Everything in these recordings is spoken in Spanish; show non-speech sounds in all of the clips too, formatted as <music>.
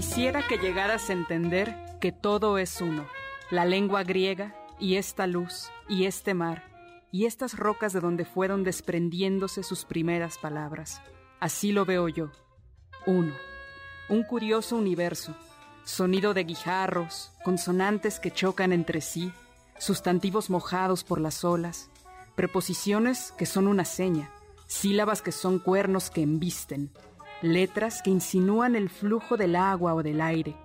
Quisiera que llegaras a entender que todo es uno, la lengua griega y esta luz y este mar y estas rocas de donde fueron desprendiéndose sus primeras palabras. Así lo veo yo. Uno. Un curioso universo, sonido de guijarros, consonantes que chocan entre sí, sustantivos mojados por las olas, preposiciones que son una seña, sílabas que son cuernos que embisten, letras que insinúan el flujo del agua o del aire,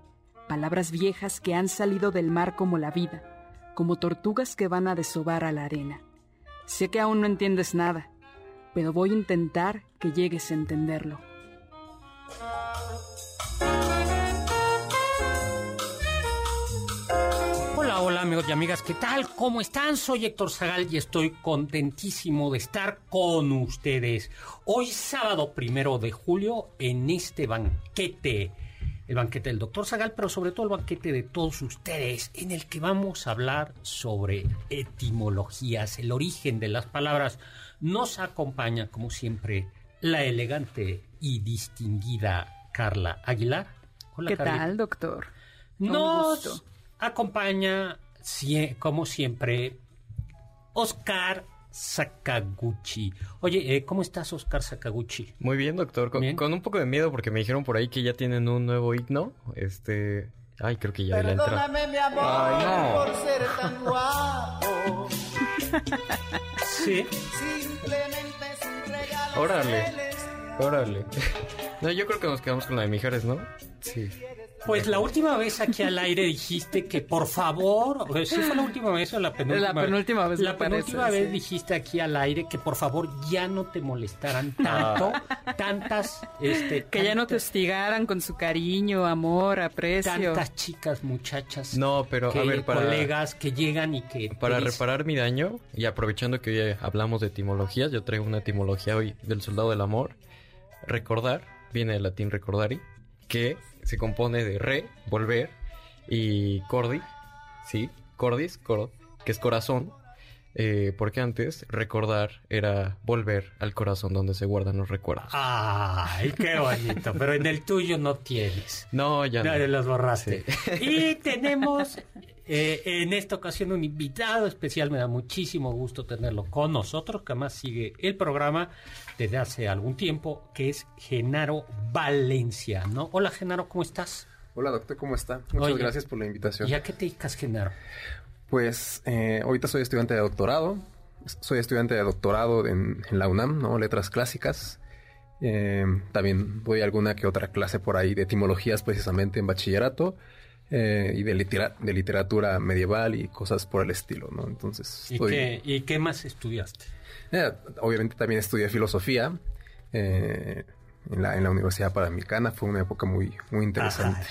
palabras viejas que han salido del mar como la vida, como tortugas que van a desovar a la arena. Sé que aún no entiendes nada, pero voy a intentar que llegues a entenderlo. Amigos y amigas, ¿qué tal? ¿Cómo están? Soy Héctor Zagal y estoy contentísimo de estar con ustedes. Hoy sábado primero de julio en este banquete, el banquete del doctor Zagal, pero sobre todo el banquete de todos ustedes, en el que vamos a hablar sobre etimologías, el origen de las palabras. Nos acompaña, como siempre, la elegante y distinguida Carla Aguilar. Hola, ¿Qué tal, doctor? Nos acompaña, como siempre, Oscar Sakaguchi. Oye, eh, ¿cómo estás, Oscar Sakaguchi? Muy bien, doctor. Con, un poco de miedo porque me dijeron por ahí que ya tienen un nuevo himno. Este. Ay, creo que ya la. Perdóname, mi amor, Ay, no. por ser tan guapo. sí. Simplemente es un regalo. Órale. Órale. <laughs> No, yo creo que nos quedamos con la de Mijares, ¿no? Sí. Pues la última vez aquí al aire dijiste que por favor, ¿sí fue la última vez o la penúltima? La penúltima vez. La penúltima vez dijiste aquí al aire que por favor ya no te molestaran tanto, tantas, este, que ya no te hostigaran con su cariño, amor, aprecio. Tantas chicas, muchachas. No, pero a ver, para colegas que llegan y que para reparar mi daño y aprovechando que hoy hablamos de etimologías, yo traigo una etimología hoy del soldado del amor. Recordar viene del latín recordari que se compone de re, volver, y cordi, sí, cordis, que es corazón, eh, porque antes recordar era volver al corazón donde se guardan los recuerdos. Ay, qué <laughs> bonito, pero en el tuyo no tienes. No, ya no. los borraste. Y tenemos eh, en esta ocasión un invitado especial, me da muchísimo gusto tenerlo con nosotros, que además sigue el programa desde hace algún tiempo, que es Genaro Valencia, ¿no? Hola Genaro, ¿cómo estás? Hola doctor, ¿cómo está? Muchas gracias por la invitación. ¿Y a qué te dedicas, Genaro? Pues eh, ahorita soy estudiante de doctorado. Soy estudiante de doctorado en, la UNAM, ¿no? Letras clásicas. Eh, también doy alguna que otra clase por ahí de etimologías precisamente en bachillerato. Eh, y de, de, literatura medieval y cosas por el estilo, ¿no? Entonces... ¿Y, qué, ¿Y qué más estudiaste? obviamente también estudié filosofía. Eh, en la, en la Universidad Panamericana. Fue una época muy, muy interesante.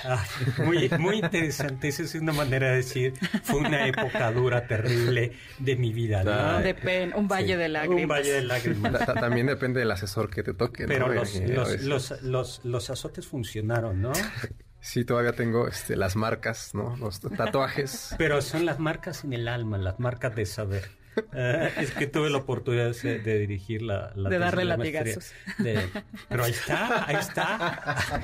muy, muy interesante. Esa es una manera de decir, fue una época dura, terrible de mi vida. ¿no? De pen, un valle de lágrimas. Un valle de lágrimas. también depende del asesor que te toque. Pero los, los, los, los, los azotes funcionaron, ¿no? <laughs> Sí, todavía tengo este, las marcas, ¿no? Los tatuajes. <laughs> Pero son las marcas en el alma, las marcas de saber. Ah, es que tuve la oportunidad de, de dirigir la, la De darle la latigazos. de- pero ahí está, ahí está.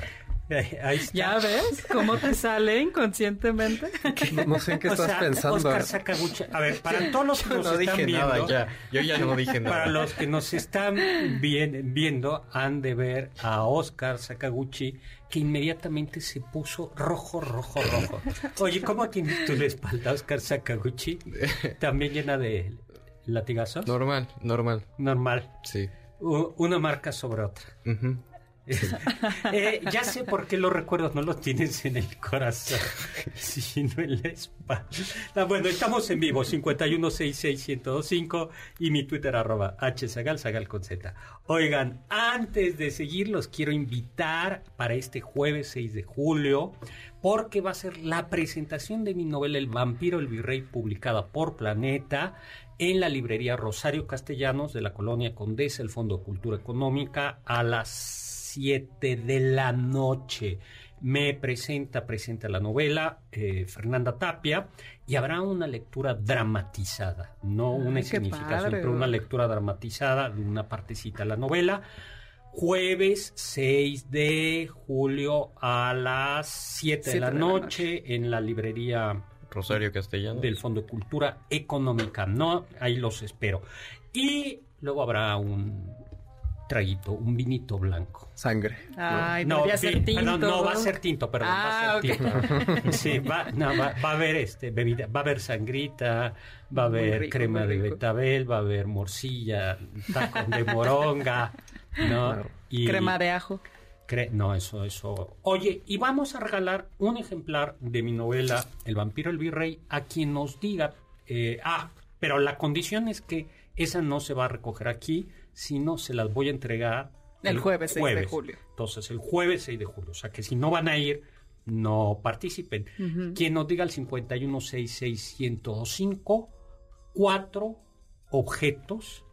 <laughs> Ahí está. ¿Ya ves cómo te sale inconscientemente? No, no sé en qué O estás sea, pensando. Oscar Sakaguchi. A ver, para <laughs> todos los que Yo nos no están dije viendo, nada ya. Yo ya no dije nada. para los que nos están bien- viendo, han de ver a Oscar Sakaguchi que inmediatamente se puso rojo, rojo, rojo. Oye, ¿cómo tienes tú la espalda, Oscar Sakaguchi? ¿También llena de latigazos? Normal, normal. Normal. Sí. U- Una marca sobre otra. Ujú. <laughs> Eh, ya sé por qué los recuerdos no los tienes en el corazón, <laughs> sino en la espalda. Ah, bueno, estamos en vivo, 5166125 y mi Twitter arroba. Oigan, antes de seguir, los quiero invitar para este jueves 6 de julio, porque va a ser la presentación de mi novela El vampiro, el virrey, publicada por Planeta en la librería Rosario Castellanos de la colonia Condesa, el Fondo Cultura Económica, a las 7 de la noche. Me presenta, presenta la novela eh, Fernanda Tapia y habrá una lectura dramatizada, no Ay, una padre, pero una lectura dramatizada de una partecita de la novela. Jueves 6 de julio a las 7 de Siete la de la noche en la librería Rosario Castellano. del Fondo de Cultura Económica. No, ahí los espero. Y luego habrá un traguito, un vinito blanco. Sangre. Ay, no, vi- ser tinto. perdón, no, va a ser tinto, perdón, Ah, va a ser tinto. <laughs> Sí, va, no, va, va a haber este bebida, va a haber sangrita, va a haber rico, crema de betabel, va a haber morcilla, taco de moronga, ¿no? <laughs> Claro. Y- Crema de ajo. Cre- no, eso, eso. Oye, y vamos a regalar un ejemplar de mi novela El vampiro el virrey a quien nos diga. eh, ah, pero la condición es que esa no se va a recoger aquí, sino se las voy a entregar El jueves 6 de julio. Entonces, el jueves 6 de julio. O sea, que si no van a ir, no participen. Quien nos diga al 5166105, cuatro objetos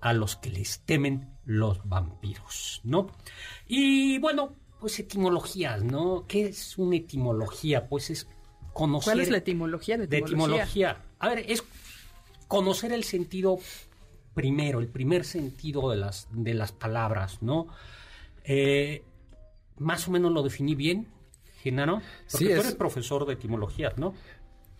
a los que les temen los vampiros, ¿no? Y bueno, pues etimologías, ¿no? ¿Qué es una etimología? Pues es conocer... ¿Cuál es la etimología de de etimología? etimología? A ver, es conocer el sentido primero, el primer sentido de las, de las palabras, ¿no? Eh, más o menos lo definí bien, Genaro. Porque Sí, tú es- eres profesor de etimologías, ¿no?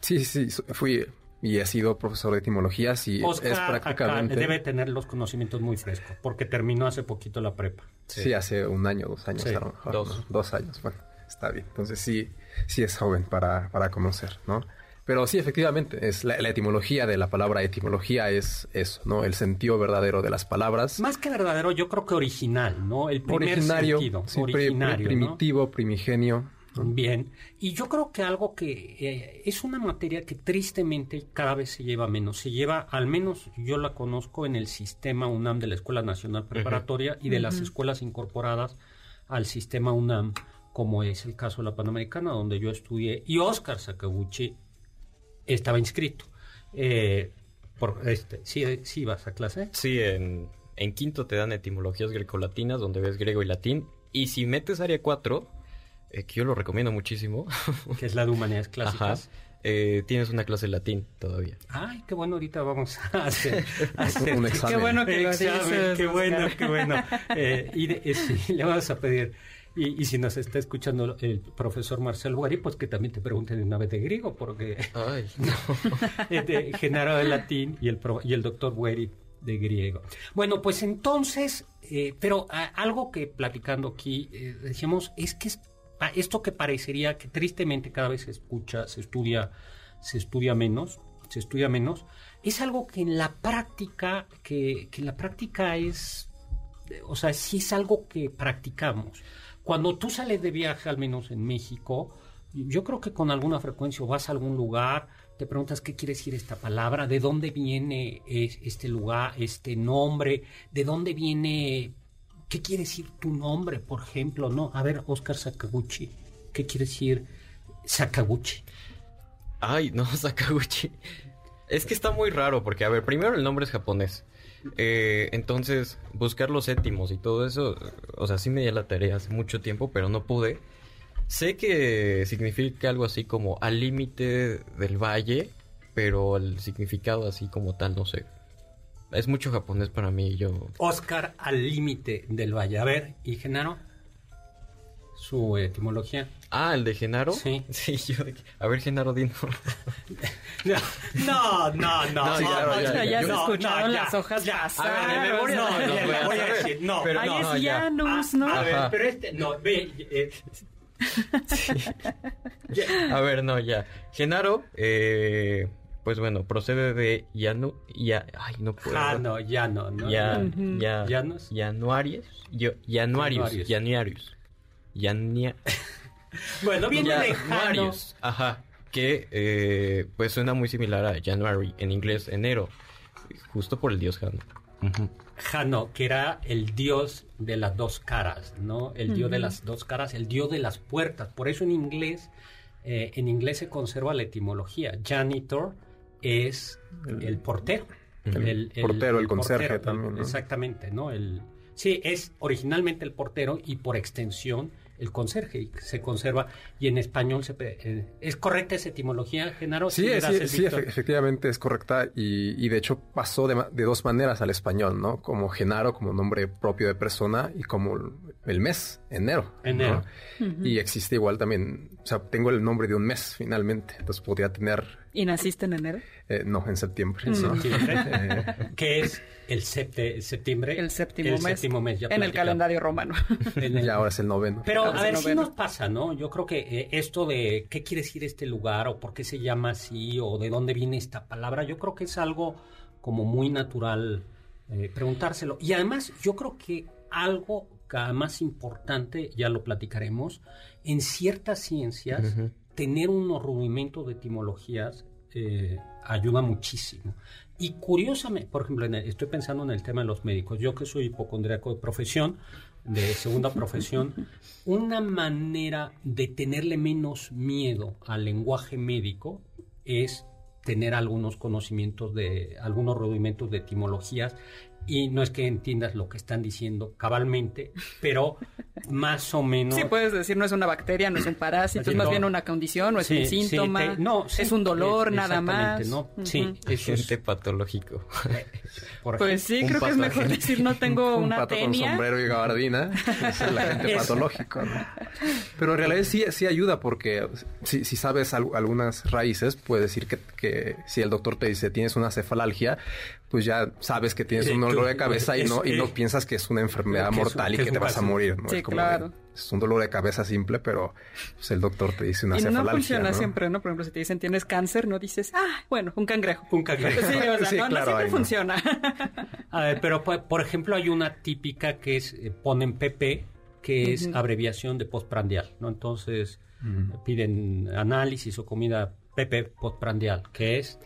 Sí, sí, fui y he sido profesor de etimologías y Oscar es acá prácticamente... debe tener los conocimientos muy frescos, porque terminó hace poquito la prepa. Sí. hace un año, dos años Sí, a lo mejor. dos. ¿no? Dos años, bueno, está bien. Entonces sí, sí es joven para, para conocer, ¿no? Pero sí, efectivamente, es la, la etimología de la palabra etimología es eso, ¿no? El sentido verdadero de las palabras. Más que verdadero, yo creo que original, ¿no? El primer originario, sentido. sí, pri- originario, ¿no? primitivo, primigenio. Bien, y yo creo que algo que eh, es una materia que tristemente cada vez se lleva menos. Se lleva, al menos yo la conozco en el sistema UNAM de la Escuela Nacional Preparatoria y de las escuelas incorporadas al sistema UNAM, como es el caso de la Panamericana, donde yo estudié, y Oscar Sakaguchi estaba inscrito. Eh, por este, ¿sí, ¿Sí vas a clase? Sí, en, en quinto te dan etimologías grecolatinas, donde ves griego y latín. Y si metes área 4, eh, que yo lo recomiendo muchísimo, <laughs> Que es la de Humanidades ajá, Clásicas. eh, tienes una clase de latín todavía. Ay, qué bueno, ahorita vamos a <laughs> hacer, a hacer Un examen. Qué bueno que lo Examen, dices. qué bueno, qué bueno. Eh, y de- eh, sí, <laughs> le vamos a pedir, y, y si nos está escuchando el profesor Marcel Guari, pues que también te pregunten una vez de griego, porque Ay, de Genaro de latín y el, pro- y el doctor Gueri de griego. Bueno, pues entonces, eh, pero a- algo que platicando aquí eh, decíamos es que es- pa- esto que parecería que tristemente cada vez se escucha, se estudia, se estudia menos, se estudia menos, es algo que en la práctica, que, que en la práctica es, o sea, sí es algo que practicamos. Cuando tú sales de viaje, al menos en México, yo creo que con alguna frecuencia vas a algún lugar, te preguntas qué quiere decir esta palabra, de dónde viene es- este lugar, este nombre, de dónde viene, qué quiere decir tu nombre, por ejemplo, ¿no? A ver, Oscar Sakaguchi, ¿qué quiere decir Sakaguchi? Ay, no, <laughs> Sakaguchi. Es que está muy raro porque, a ver, primero el nombre es japonés. Eh, entonces, buscar los étimos y todo eso, o sea, sí me di la tarea hace mucho tiempo, pero no pude. Sé que significa algo así como al límite del valle, pero el significado así como tal no sé. Es mucho japonés para mí, yo... Oscar al límite del valle. A ver, ¿y Genaro? Su etimología. Ah, el de Genaro. Sí. <laughs> Sí, yo... A ver, Genaro, dino. <laughs> No, no, no. No, sí, claro, ya, ya, ya. se No, escucharon no, ya, las hojas ya. pasar. A ver, de memoria No, no, no ya, voy a voy a decir. No, Pero Ahí no, es ya. Janus, ¿no? A ver, Ajá. pero este, no, ve, eh, <laughs> ya- A ver, no, ya. Genaro, eh, pues bueno, procede de Yanu... Ya, ay, no puedo. ah, no, ya no, no. Ya, Ujú. ya, Llanos. Januarius, yo, Januarius, Januarius. Januarius, Jania- <laughs> Bueno, viene lejano. Ajá, que eh, pues suena muy similar a January, en inglés enero, justo por el dios Jano. Jano, que era el dios de las dos caras, ¿no? El dios de las dos caras, el dios de las puertas. Por eso en inglés, eh, en inglés se conserva la etimología. Janitor es el, portero. El portero, el conserje portero, también, ¿no? Exactamente, ¿no? El, sí, es originalmente el portero y por extensión el conserje y se conserva y en español se eh, es correcta esa etimología Genaro Sí, sí, sí, efe- efectivamente es correcta y, y de hecho pasó de, ma- de dos maneras al español, ¿no? Como Genaro, como nombre propio de persona y como el- mes, enero. ¿no? Enero. Y existe igual también, sea, tengo el nombre de un mes finalmente, entonces podría tener, ¿Y naciste en enero? eh, no, en septiembre. ¿no? Septiembre, <laughs> que es el septe- septiembre El séptimo el mes. séptimo mes ya en el calendario romano. <laughs> En el- y ahora es el noveno. Pero a ver, no, si nos pasa, ¿no? Yo creo que eh, esto de qué quiere decir este lugar o por qué se llama así o de dónde viene esta palabra, yo creo que es algo como muy natural eh, preguntárselo. Y además, yo creo que algo ca- más importante, ya lo platicaremos, en ciertas ciencias, tener unos rudimentos de etimologías eh, ayuda muchísimo. Y curiosamente, por ejemplo, el- estoy pensando en el tema de los médicos. Yo que soy hipocondríaco de profesión, de segunda <laughs> profesión, una manera de tenerle menos miedo al lenguaje médico es tener algunos conocimientos de algunos rudimentos de etimologías y no es que entiendas lo que están diciendo cabalmente, pero más o menos Sí, puedes decir, no es una bacteria, no es un parásito, es más no. bien una condición, no es Sí, un sí, síntoma, te- no, sí, es un dolor es- nada más. exactamente, ¿no? Sí, eso es- Gente patológico. <laughs> por Pues sí, creo que es mejor decir no tengo un una pato con sombrero y gabardina, es la gente Eso. patológico, ¿no? Pero en realidad sí, sí ayuda porque si, si sabes al- algunas raíces, puedes decir que, que si el doctor te dice tienes una cefalalgia, pues ya sabes que tienes Eh, un dolor de cabeza y no, y no piensas que es una enfermedad mortal y que te vas a morir, ¿no? Sí, es como claro. de- es un dolor de cabeza simple, pero pues, el doctor te dice una Y no funciona ¿no? siempre, ¿no? Por ejemplo, si te dicen tienes cáncer, no dices, ah, bueno, un cangrejo. un cangrejo. Sí, o sea, <laughs> Sí, no, no claro, siempre funciona. <laughs> A ver, pero por, ejemplo hay una típica que es eh, ponen PP que es abreviación de postprandial, ¿no? Entonces piden análisis o comida PP postprandial, que es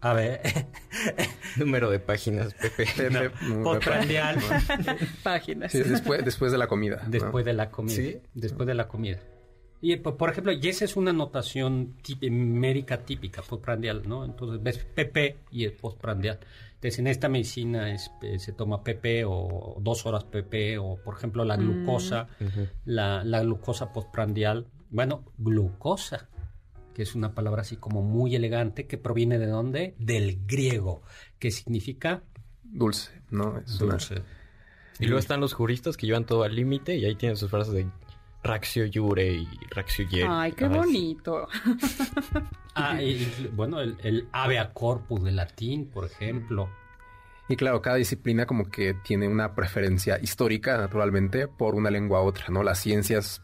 a ver, <laughs> Número de páginas, Pepe. Pepe, no, mm, postprandial <laughs> Páginas. Sí, después, después de la comida. ¿no? después de la comida, ¿Sí? después de la comida. Y por ejemplo, y esa es una notación médica típica, postprandial, ¿no? Entonces ves PP y el postprandial. Entonces en esta medicina es, eh, se toma PP o dos horas PP o por ejemplo la glucosa, Ujú. la, la glucosa postprandial, bueno, glucosa, que es una palabra así como muy elegante que proviene de dónde? Del griego, que significa Dulce, ¿no? Es una- dulce. Y luego están los juristas que llevan todo al límite y ahí tienen sus frases de Raxio Jure y Raxio Jere. Ay, qué bonito. <laughs> Ah, y- y, bueno, el, el avea corpus de latín, por ejemplo. Y claro, cada disciplina como que tiene una preferencia histórica, naturalmente, por una lengua u otra, ¿no? Las ciencias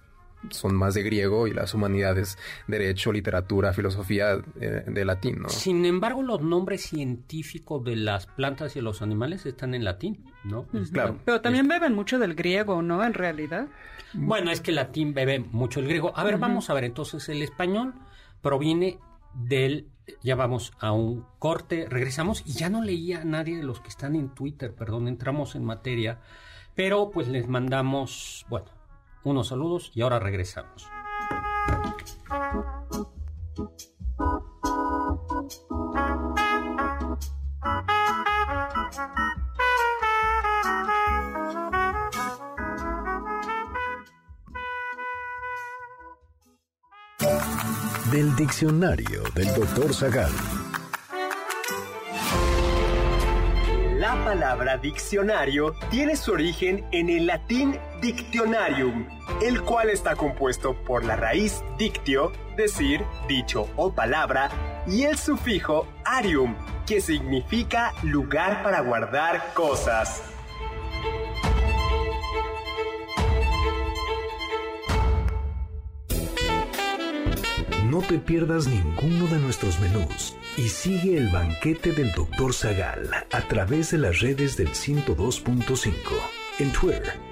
son más de griego y las humanidades, derecho, literatura, filosofía, eh, de latín, ¿no? Sin embargo, los nombres científicos de las plantas y de los animales están en latín, ¿no? Claro. Pero también beben mucho del griego, ¿no? En realidad. Bueno, es que el latín bebe mucho el griego. A ver, vamos a ver, entonces el español proviene del, ya vamos a un corte, regresamos y ya no leía a nadie de los que están en Twitter, perdón, entramos en materia, pero pues les mandamos, bueno, unos saludos y ahora regresamos. del diccionario del doctor Zagal. La palabra diccionario tiene su origen en el latín dictionarium, el cual está compuesto por la raíz dictio, decir, dicho o palabra, y el sufijo arium, que significa lugar para guardar cosas. No te pierdas ninguno de nuestros menús y sigue el banquete del Dr. Zagal a través de las redes del 102.5. En Twitter,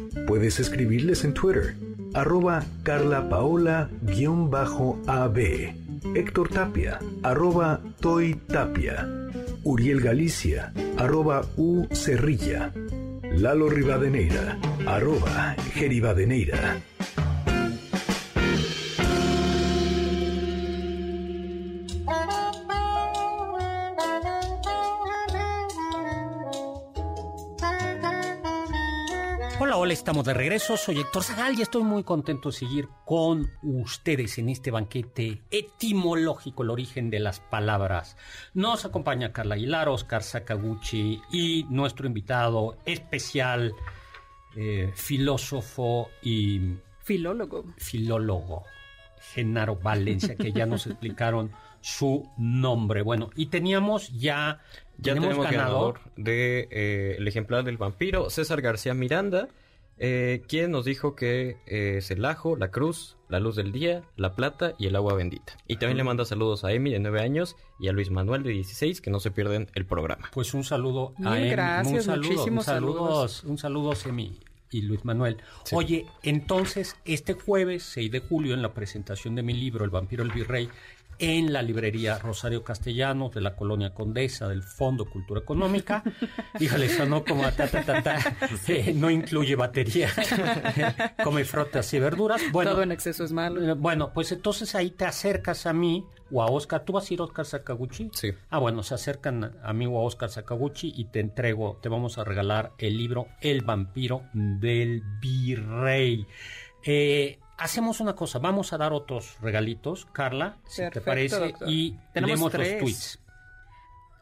Puedes escribirles en Twitter, arroba carlapaola-ab, Héctor Tapia, arroba Toy Tapia, Uriel Galicia, arroba U Cerrilla, Lalo Rivadeneira, arroba Geribadeneira. Estamos de regreso. Soy Héctor Zagal y estoy muy contento de seguir con ustedes en este banquete etimológico, el origen de las palabras. Nos acompaña Carla Aguilar, Oscar Sakaguchi y nuestro invitado especial, eh, filósofo y Filólogo. filólogo, Genaro Valencia, que ya nos <laughs> explicaron su nombre. Bueno, y teníamos ya, Ya tenemos, ganador, de eh, el ejemplar del vampiro, César García Miranda, eh, quien nos dijo que eh, es el ajo, la cruz, la luz del día, la plata y el agua bendita. Y también le manda saludos a Emi de 9 años y a Luis Manuel de 16, que no se pierden el programa. Pues un saludo a Mil Emi, gracias, un saludo, muchísimos un saludos, saludos. un saludo Semi y Luis Manuel. Sí. Oye, entonces este jueves 6 de julio en la presentación de mi libro El vampiro el virrey en la librería Rosario Castellanos de la colonia Condesa del Fondo Cultura Económica. <laughs> Híjole, sonó como a ta, ta, ta, ta. Eh, no incluye batería. <laughs> Come frutas y verduras. Bueno, Todo en exceso es malo. eh, Bueno, pues entonces ahí te acercas a mí o a Oscar. ¿Tú vas a ir a Oscar Sakaguchi? Sí. Ah, bueno, se acercan a mí o a Oscar Sakaguchi y te entrego, te vamos a regalar el libro El vampiro del virrey. Eh, hacemos una cosa, vamos a dar otros regalitos, Carla, si te parece, doctor. y Tenemos leemos los tres. tweets.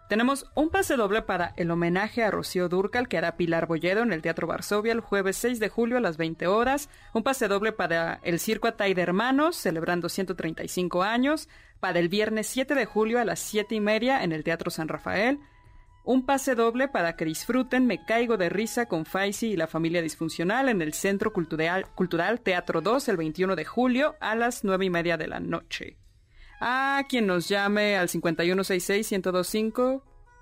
Tenemos un pase doble para el homenaje a Rocío Durcal que hará Pilar Bolledo en el Teatro Varsovia el jueves 6 de julio a las 20 horas. Un pase doble para el Circo Atay de Hermanos, celebrando 135 años. Para el viernes 7 de julio a las 7 y media en el Teatro San Rafael. Un pase doble para que disfruten Me Caigo de Risa con Faisy y la familia disfuncional en el Centro Cultural, Cultural Teatro 2 el 21 de julio a las 9 y media de la noche. A quien nos llame al 5166-1025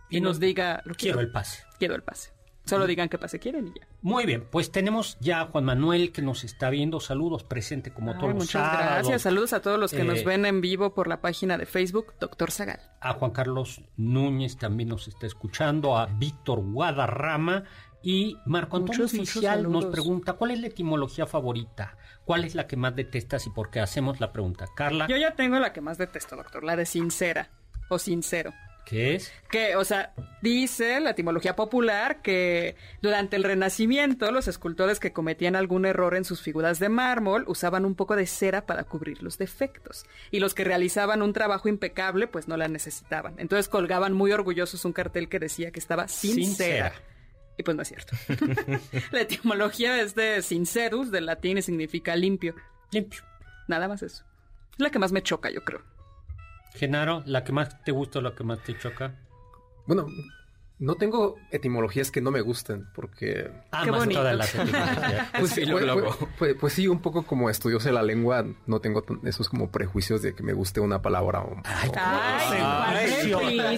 y, Y nos diga lo Quiero el pase. quiero el pase. Solo digan qué pase quieren y ya. Muy bien, pues tenemos ya a Juan Manuel que nos está viendo. Saludos, presente como Ay, todos los muchas sábados. gracias. Saludos a todos los que Eh, nos ven en vivo por la página de Facebook, Doctor Zagal. A Juan Carlos Núñez también nos está escuchando, a Víctor Guadarrama y Marco Antonio Muchos, muchos Oficial nos pregunta ¿cuál es la etimología favorita? ¿Cuál es la que más detestas y por qué hacemos la pregunta? Carla, Yo ya tengo la que más detesto, doctor, la de sincera o sincero. ¿Qué es? Que, o sea, dice la etimología popular que durante el Renacimiento los escultores que cometían algún error en sus figuras de mármol usaban un poco de cera para cubrir los defectos. Y los que realizaban un trabajo impecable, pues no la necesitaban. Entonces colgaban muy orgullosos un cartel que decía que estaba sin, Sin cera. cera. Y pues no es cierto. <laughs> la etimología es de sincerus, del latín y significa limpio. Limpio. Nada más eso. Es la que más me choca, yo creo. Genaro, ¿la que más te gusta o la que más te choca? Bueno, no tengo etimologías que no me gusten, porque... Ah, Qué más bonito. todas las etimologías. <laughs> Pues, Sí, pues- pues- pues- pues sí, un poco como estudioso de la lengua, no tengo tan- esos como prejuicios de que me guste una palabra o... Ay, o- ¡Ay!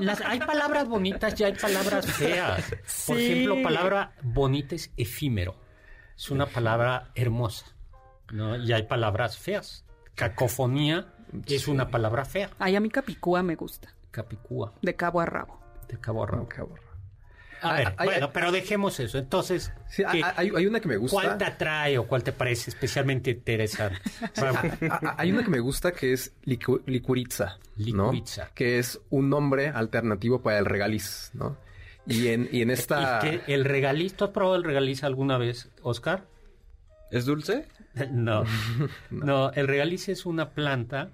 Las- hay palabras bonitas y hay palabras feas. Por Sí. ejemplo, palabra bonita es efímero. Es una palabra hermosa. ¿no? Y hay palabras feas. Cacofonía es una palabra fea. Ay, a mí Capicúa me gusta. Capicúa. De cabo a rabo. De cabo a rabo. Cabo. A ver, bueno, pero dejemos eso. Entonces, Sí, hay, una que me gusta. ¿cuál te atrae o cuál te parece especialmente interesante? <laughs> Ah, ah, Hay una que me gusta que es licu- licuritza, ¿no? Licuritza. Que es un nombre alternativo para el regaliz, ¿no? Y en, y en <laughs> esta... ¿Y que el regaliz? ¿Tú has probado el regaliz alguna vez, Oscar? ¿Es dulce? <laughs> No. no, el regaliz es una planta,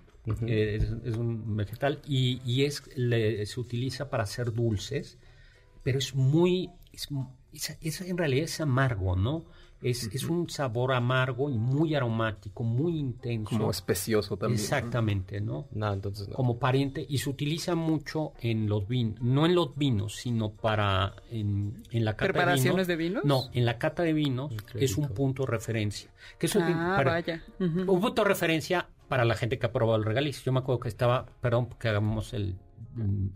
eh, es, es un vegetal y, y es le- se utiliza para hacer dulces, pero es muy, es, es- es- en realidad es amargo, ¿no? Es, es un sabor amargo y muy aromático, muy intenso. Como especioso también. Exactamente, ¿no? No, entonces no. Como pariente y se utiliza mucho en los vinos, no en los vinos, sino para en, en la cata ¿Preparaciones de de vinos? No, en la cata de vinos Qué es un rico. punto de referencia. Que es un, Ah, para- vaya. Ujú. un punto de referencia para la gente que ha probado el regaliz. Yo me acuerdo que estaba, perdón, que hagamos el,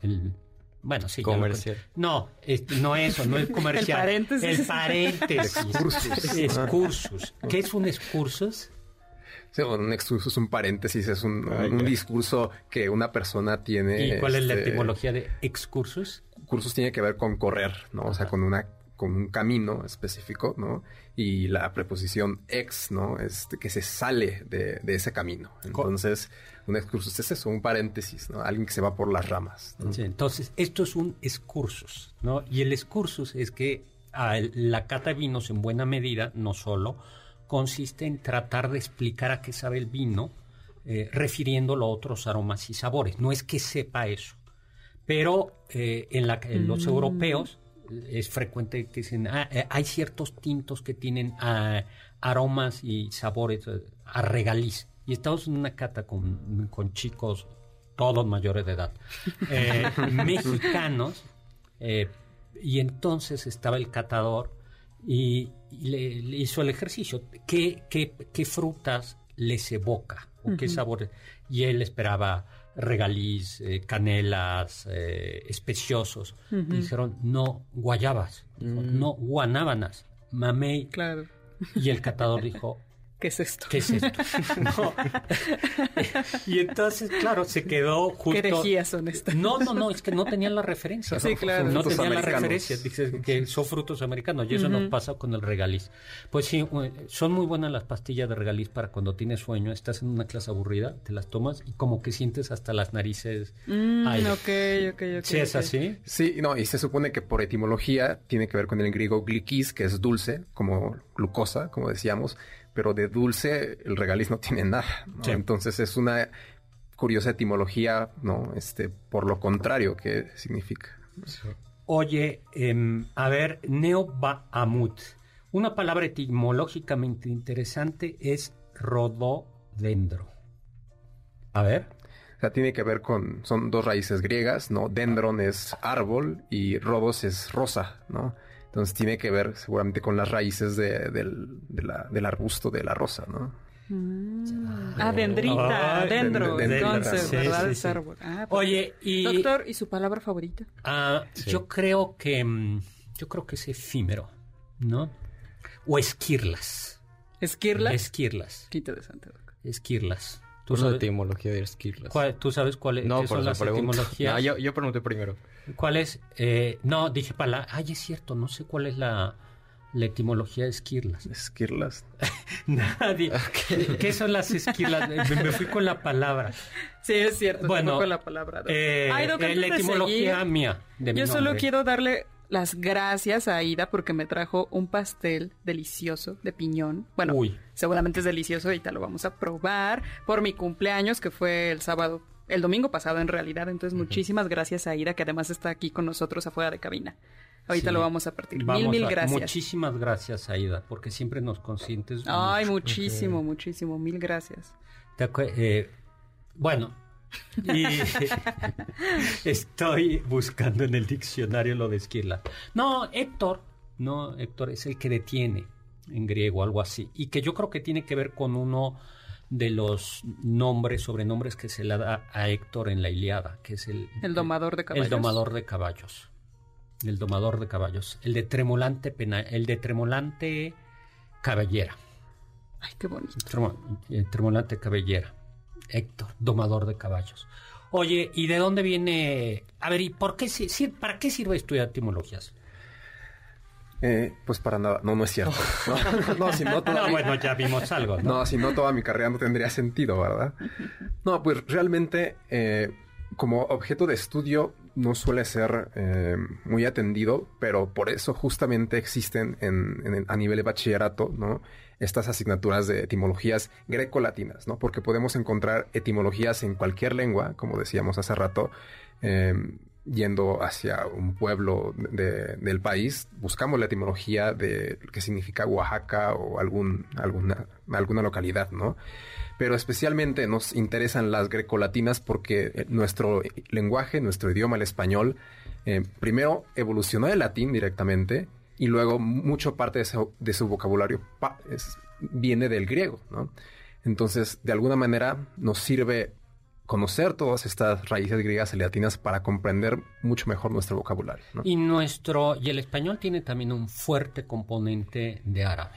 el- bueno, sí. Comercial. No, es- no eso, no el <laughs> comercial. El paréntesis. El paréntesis. Excursus. <laughs> Excursus. ¿Qué es un excursus? Sí, bueno, un excursus es un paréntesis, es un, un discurso que una persona tiene... ¿Y cuál es la este, etimología de excursus? Cursus tiene que ver con correr, ¿no? O sea, con una con un camino específico, ¿no? Y la preposición ex, ¿no? Este, que se sale de, de ese camino. Entonces, un excursus es eso, un paréntesis, ¿no? Alguien que se va por las ramas. ¿no? Sí, entonces, esto es un excursus, ¿no? Y el excursus es que la cata de vinos en buena medida, no solo, consiste en tratar de explicar a qué sabe el vino, eh, refiriéndolo a otros aromas y sabores. No es que sepa eso. Pero eh, en, la- en los europeos eh, es frecuente que dicen, "Ah, eh, hay ciertos tintos que tienen ah, aromas y sabores eh, a regaliz. Y estamos en una cata con, con chicos, todos mayores de edad, <laughs> eh, mexicanos, eh, y entonces estaba el catador y, y le, le hizo el ejercicio. ¿Qué, qué, qué frutas les evoca? ¿O qué sabores? Y él esperaba regaliz, eh, canelas, eh, especiosos. Y dijeron, no, guayabas. Dijo, No, guanábanas, mamey. Claro. Y el catador dijo, ¿Qué es esto? ¿qué es esto? <laughs> No. <laughs> y entonces, claro, se quedó ¿Qué justo... herejías son estas? No, no, no, es que no tenían la referencia. Sí, claro. No Frutos tenían la referencia. Dices que son frutos americanos y eso nos pasa con el regaliz. Pues sí, son muy buenas las pastillas de regaliz para cuando tienes sueño, estás en una clase aburrida, te las tomas y como que sientes hasta las narices. Mm, aire. ok, ok, ok. ¿Sí es así? Sí, no, y se supone que por etimología tiene que ver con el griego glikis, que es dulce, como glucosa, como decíamos, pero de dulce el regaliz no tiene nada. ¿no? Sí. Entonces es una curiosa etimología, ¿no? Este, por lo contrario, que significa. Oye, em, a ver, neobahamut. Una palabra etimológicamente interesante es rododendro. A ver. O sea, tiene que ver con, son dos raíces griegas, ¿no? Dendron es árbol y rodos es rosa, ¿no? Entonces tiene que ver seguramente con las raíces de- del, de la- del arbusto de la rosa, ¿no? Ah, dendrita, Ay, dendro, dend- dendrita, entonces, sí, ¿verdad? sí, Es sí. árbol. Ah, pues- Oye, y Doctor, ¿y su palabra favorita? ah, yo creo que mm, yo creo que es efímero, ¿no? O esquirlas. ¿Esquirla? Esquirlas. Qué interesante, doctor. Esquirlas. ¿Tú la sabes, etimología de esquirlas. cuál, ¿Tú sabes cuál es, No, por son las etimologías? No, yo, yo pregunté primero. ¿Cuál es? Eh, no, dije para la... Ay, es cierto, no sé cuál es la, la etimología de esquirlas. Esquirlas. <laughs> Nadie. ¿Qué son las esquirlas? <laughs> Me, me fui con la palabra. Sí, es cierto. Bueno, con la palabra. Eh, Ay, doc, eh, la etimología seguir, mía. De mi Yo solo quiero darle las gracias a Aida porque me trajo un pastel delicioso de piñón. Bueno, Uy. seguramente es delicioso, ahorita lo vamos a probar por mi cumpleaños que fue el sábado, el domingo pasado en realidad. Entonces, muchísimas gracias a Aida que además está aquí con nosotros afuera de cabina. Ahorita Sí. lo vamos a partir. Vamos mil, mil a- gracias. Muchísimas gracias, Aida, porque siempre nos consientes. Ay, mucho. muchísimo, muchísimo. Mil gracias. Te eh, bueno, y <laughs> estoy buscando en el diccionario lo de esquirla. No, Héctor, no, Héctor es el que detiene en griego, algo así. Y que yo creo que tiene que ver con uno de los nombres, sobrenombres que se le da a Héctor en la Iliada, que es el... El domador de caballos. El domador de caballos. El domador de caballos. El de tremolante pena, el de tremolante cabellera. Ay, qué bonito. Tremo- eh, tremolante cabellera. Héctor, domador de caballos. Oye, ¿y de dónde viene? A ver, ¿y por qué, para qué sirve estudiar etimologías? Eh, pues para nada, no, no es cierto. <laughs> <laughs> No, si no, toda bueno, ya vimos algo. ¿no? si no toda mi carrera no tendría sentido, ¿verdad? No, pues realmente eh, como objeto de estudio no suele ser eh, muy atendido, pero por eso justamente existen en, a nivel de bachillerato, ¿no? Estas asignaturas de etimologías greco-latinas, ¿no? Porque podemos encontrar etimologías en cualquier lengua, como decíamos hace rato, yendo hacia un pueblo del país, buscamos la etimología de qué significa Oaxaca o algún, alguna, alguna localidad, ¿no? Pero especialmente nos interesan las grecolatinas porque eh, nuestro lenguaje, nuestro idioma, el español, eh, primero evolucionó del latín directamente y luego mucho parte de su, vocabulario viene del griego, ¿no? Entonces, de alguna manera nos sirve conocer todas estas raíces griegas y latinas para comprender mucho mejor nuestro vocabulario. Y nuestro y el español tiene también un fuerte componente de árabe,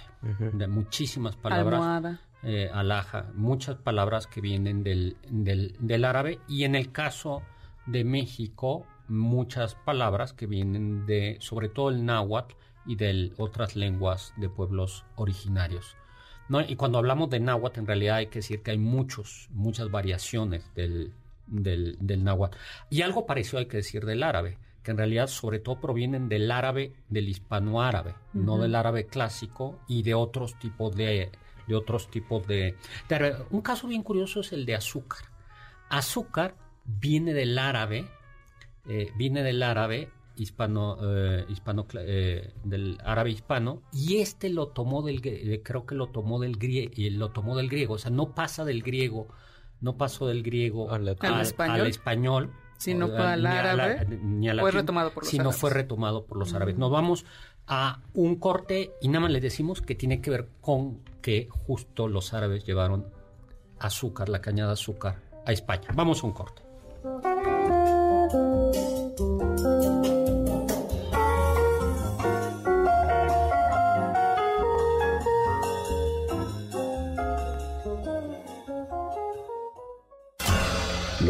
de muchísimas palabras. Almohada. Eh, alhaja, muchas palabras que vienen del, del, del árabe y en el caso de México muchas palabras que vienen de sobre todo el náhuatl y de otras lenguas de pueblos originarios. Y cuando hablamos de náhuatl, en realidad hay que decir que hay muchos, muchas variaciones del, del, náhuatl. Y algo parecido hay que decir del árabe, que en realidad sobre todo provienen del árabe, del hispanoárabe, no del árabe clásico y de otros tipos de, de otros tipos de, Un caso bien curioso es el de azúcar. Azúcar viene del árabe, eh, viene del árabe hispano, eh, hispano eh, del árabe hispano y este lo tomó del eh, creo que lo tomó del griego lo tomó del griego o sea no pasa del griego no pasó del griego al, español, español sino fue al árabe fue retomado por los sino fue retomado por los árabes. Nos vamos a un corte y nada más le decimos que tiene que ver con que justo los árabes llevaron azúcar la caña de azúcar a España. Vamos a un corte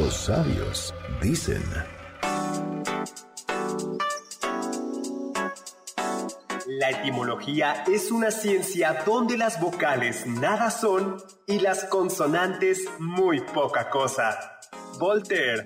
Los sabios dicen. La etimología es una ciencia donde las vocales nada son y las consonantes muy poca cosa. Voltaire.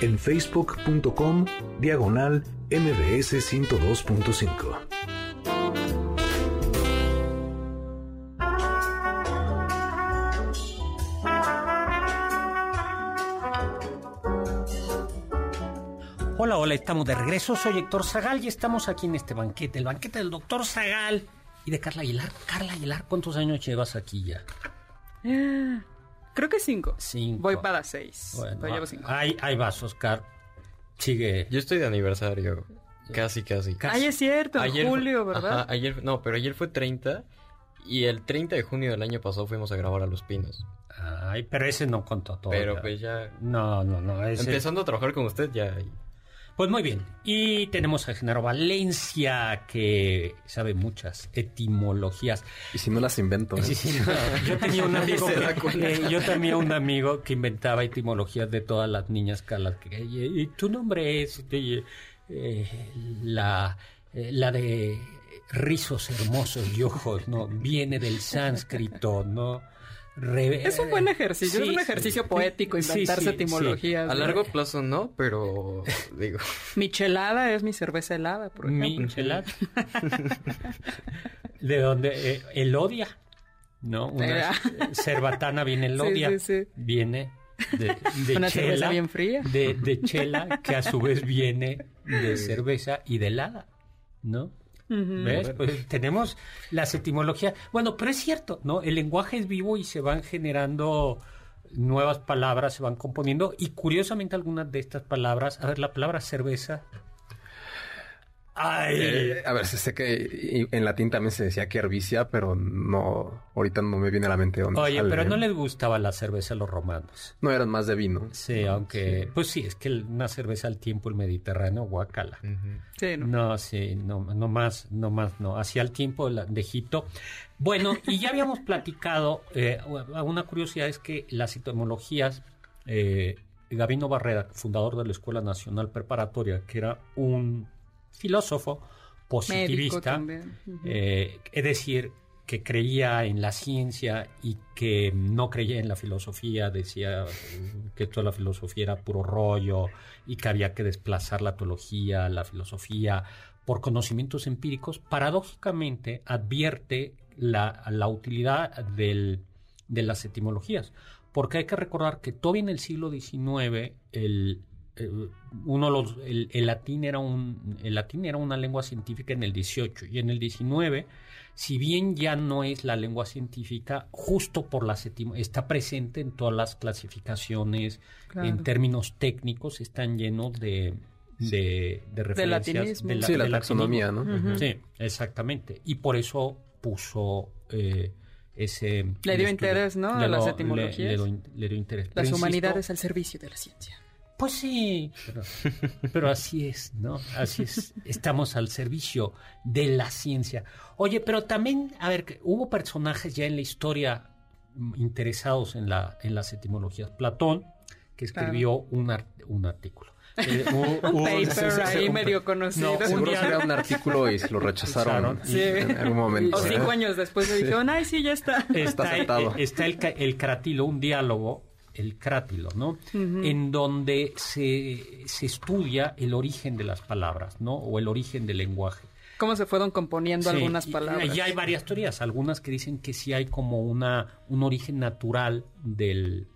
en facebook.com diagonal mbs 102.5. Hola, hola, estamos de regreso. Soy Héctor Zagal y estamos aquí en este banquete, el banquete del doctor Zagal y de Carla Aguilar. Carla Aguilar, ¿cuántos años llevas aquí ya? Creo que cinco. Cinco. Voy para seis. Bueno, llevo cinco. Ahí, vas, Oscar. Sigue. Yo estoy de aniversario. Casi, casi. Ay, es cierto, en julio, ¿verdad? ayer, no, pero ayer fue 30 y el 30 de junio del año pasado fuimos a grabar a Los Pinos. Ay, pero ese no contó todo. Pero pues ya... No, no, no. Empezando a trabajar con usted ya... Pues muy bien. Y tenemos a Genaro Valencia, que sabe muchas etimologías. Y si no las invento. ¿eh? yo tenía un <laughs> amigo que, yo tenía un amigo que inventaba etimologías de todas las niñas calas. Que, y, tu nombre es eh, la, eh, la de rizos hermosos y ojos, ¿no? Viene del sánscrito, ¿no? Es un buen ejercicio, es un ejercicio poético inventarse etimologías. A largo plazo no, pero digo. <laughs> Michelada es mi cerveza helada, por ejemplo. Michelada. <laughs> de donde eh, el odia, ¿no? Una eh, cerbatana viene el odia, viene de, Una chela, cerveza bien fría. De, de chela, que a su vez viene de cerveza y de helada, ¿no? ¿Ves? Pues tenemos las etimologías. Bueno, pero es cierto, ¿no? El lenguaje es vivo y se van generando nuevas palabras, se van componiendo y curiosamente algunas de estas palabras, a ver, la palabra cerveza Ay. Eh, a ver, sé que en latín también se decía que herbicia, pero no, ahorita no me viene a la mente dónde Oye, pero no les gustaba la cerveza a los romanos. No eran más de vino. Sí, aunque, pues sí, es que una cerveza al tiempo el Mediterráneo, guacala. Sí, ¿no? No, sí, no, no más, no más, no. Hacia el tiempo de, Egipto. Bueno, y ya habíamos <laughs> platicado, eh, una curiosidad es que las etimologías, eh, Gabino Barrera, fundador de la Escuela Nacional Preparatoria, que era un filósofo positivista, eh, es decir, que creía en la ciencia y que no creía en la filosofía, decía que toda la filosofía era puro rollo y que había que desplazar la teología, la filosofía, por conocimientos empíricos, paradójicamente advierte la, la utilidad del, de las etimologías, porque hay que recordar que todavía en el siglo XIX el, uno los, el, latín era un, el latín era una lengua científica en el 18 y en el 19, si bien ya no es la lengua científica, justo por las está presente en todas las clasificaciones, en términos técnicos, están llenos de, de, de referencias. De, la, sí, la taxonomía, ¿no? Sí, exactamente. Y por eso puso eh, ese... Le dio interés, ¿no? a las etimologías. Le, dio interés. Las humanidades al servicio de la ciencia. Pues sí, <laughs> pero, así es, ¿no? Así es. Estamos al servicio de la ciencia. Oye, pero también, a ver, hubo personajes ya en la historia interesados en, la, en las etimologías. Platón, que escribió un, un artículo. <laughs> Eh, un, paper ahí medio conocido. No, seguro era un artículo y se lo <laughs> rechazaron sí. en algún momento. O cinco años después le dijeron, ay, sí, ya está. Está, está el, el cratilo, un diálogo el crátilo, ¿no? En donde se, se, estudia el origen de las palabras, ¿no? O el origen del lenguaje. ¿Cómo se fueron componiendo algunas palabras? Ya hay varias teorías, algunas que dicen que sí hay como una, un origen natural del,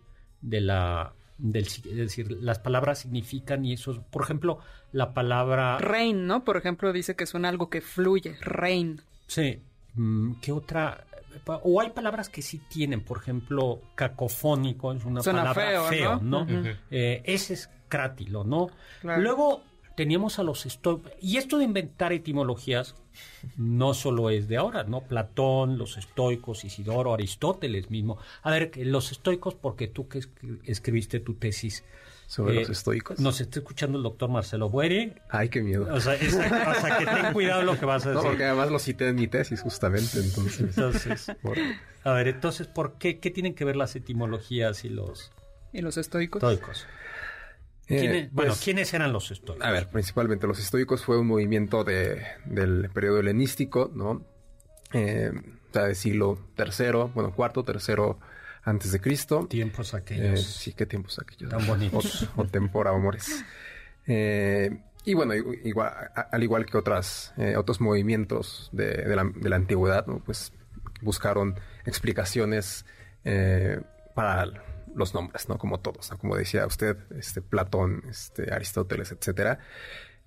de la, del, es decir, las palabras significan y eso, por ejemplo, la palabra... Rain, ¿no? Por ejemplo, dice que suena algo que fluye, rain. Sí. Mm, ¿Qué otra? O hay palabras que sí tienen, por ejemplo, cacofónico es una palabra feo, ¿no? Eh, ese es crátilo, ¿no? Luego teníamos a los estoicos, y esto de inventar etimologías no solo es de ahora, ¿no? Platón, los estoicos, Isidoro, Aristóteles mismo. A ver, los estoicos, porque tú que escribiste tu tesis, sobre los eh, estoicos. Nos está escuchando el doctor Marcelo Bueri. Ay, qué miedo. O sea, que ten cuidado lo que vas a decir. No, porque además lo cité en mi tesis, justamente. Entonces, entonces a ver, entonces, ¿por qué, qué tienen que ver las etimologías y los... ¿Y los estoicos? Estoicos. Eh, bueno, pues, ¿quiénes eran los estoicos? A ver, principalmente los estoicos fue un movimiento de, del periodo helenístico, ¿no? Eh, o sea, del siglo tercero, bueno, cuarto, tercero antes de Cristo. Tiempos aquellos. Eh, sí, qué tiempos aquellos. Tan bonitos. O, tempora, amores. Eh, y bueno, igual, al igual que otras, eh, otros movimientos de, la, antigüedad, pues buscaron explicaciones para los nombres, ¿no? Como todos, como decía usted, este Platón, este Aristóteles, etcétera.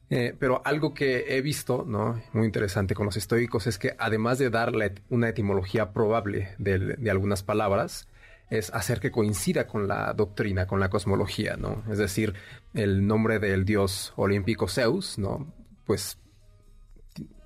pero algo que he visto, ¿no? Muy interesante con los estoicos es que además de darle una etimología probable de algunas palabras, es hacer que coincida con la doctrina, con la cosmología, ¿no? Es decir, el nombre del dios olímpico Zeus, ¿no? Pues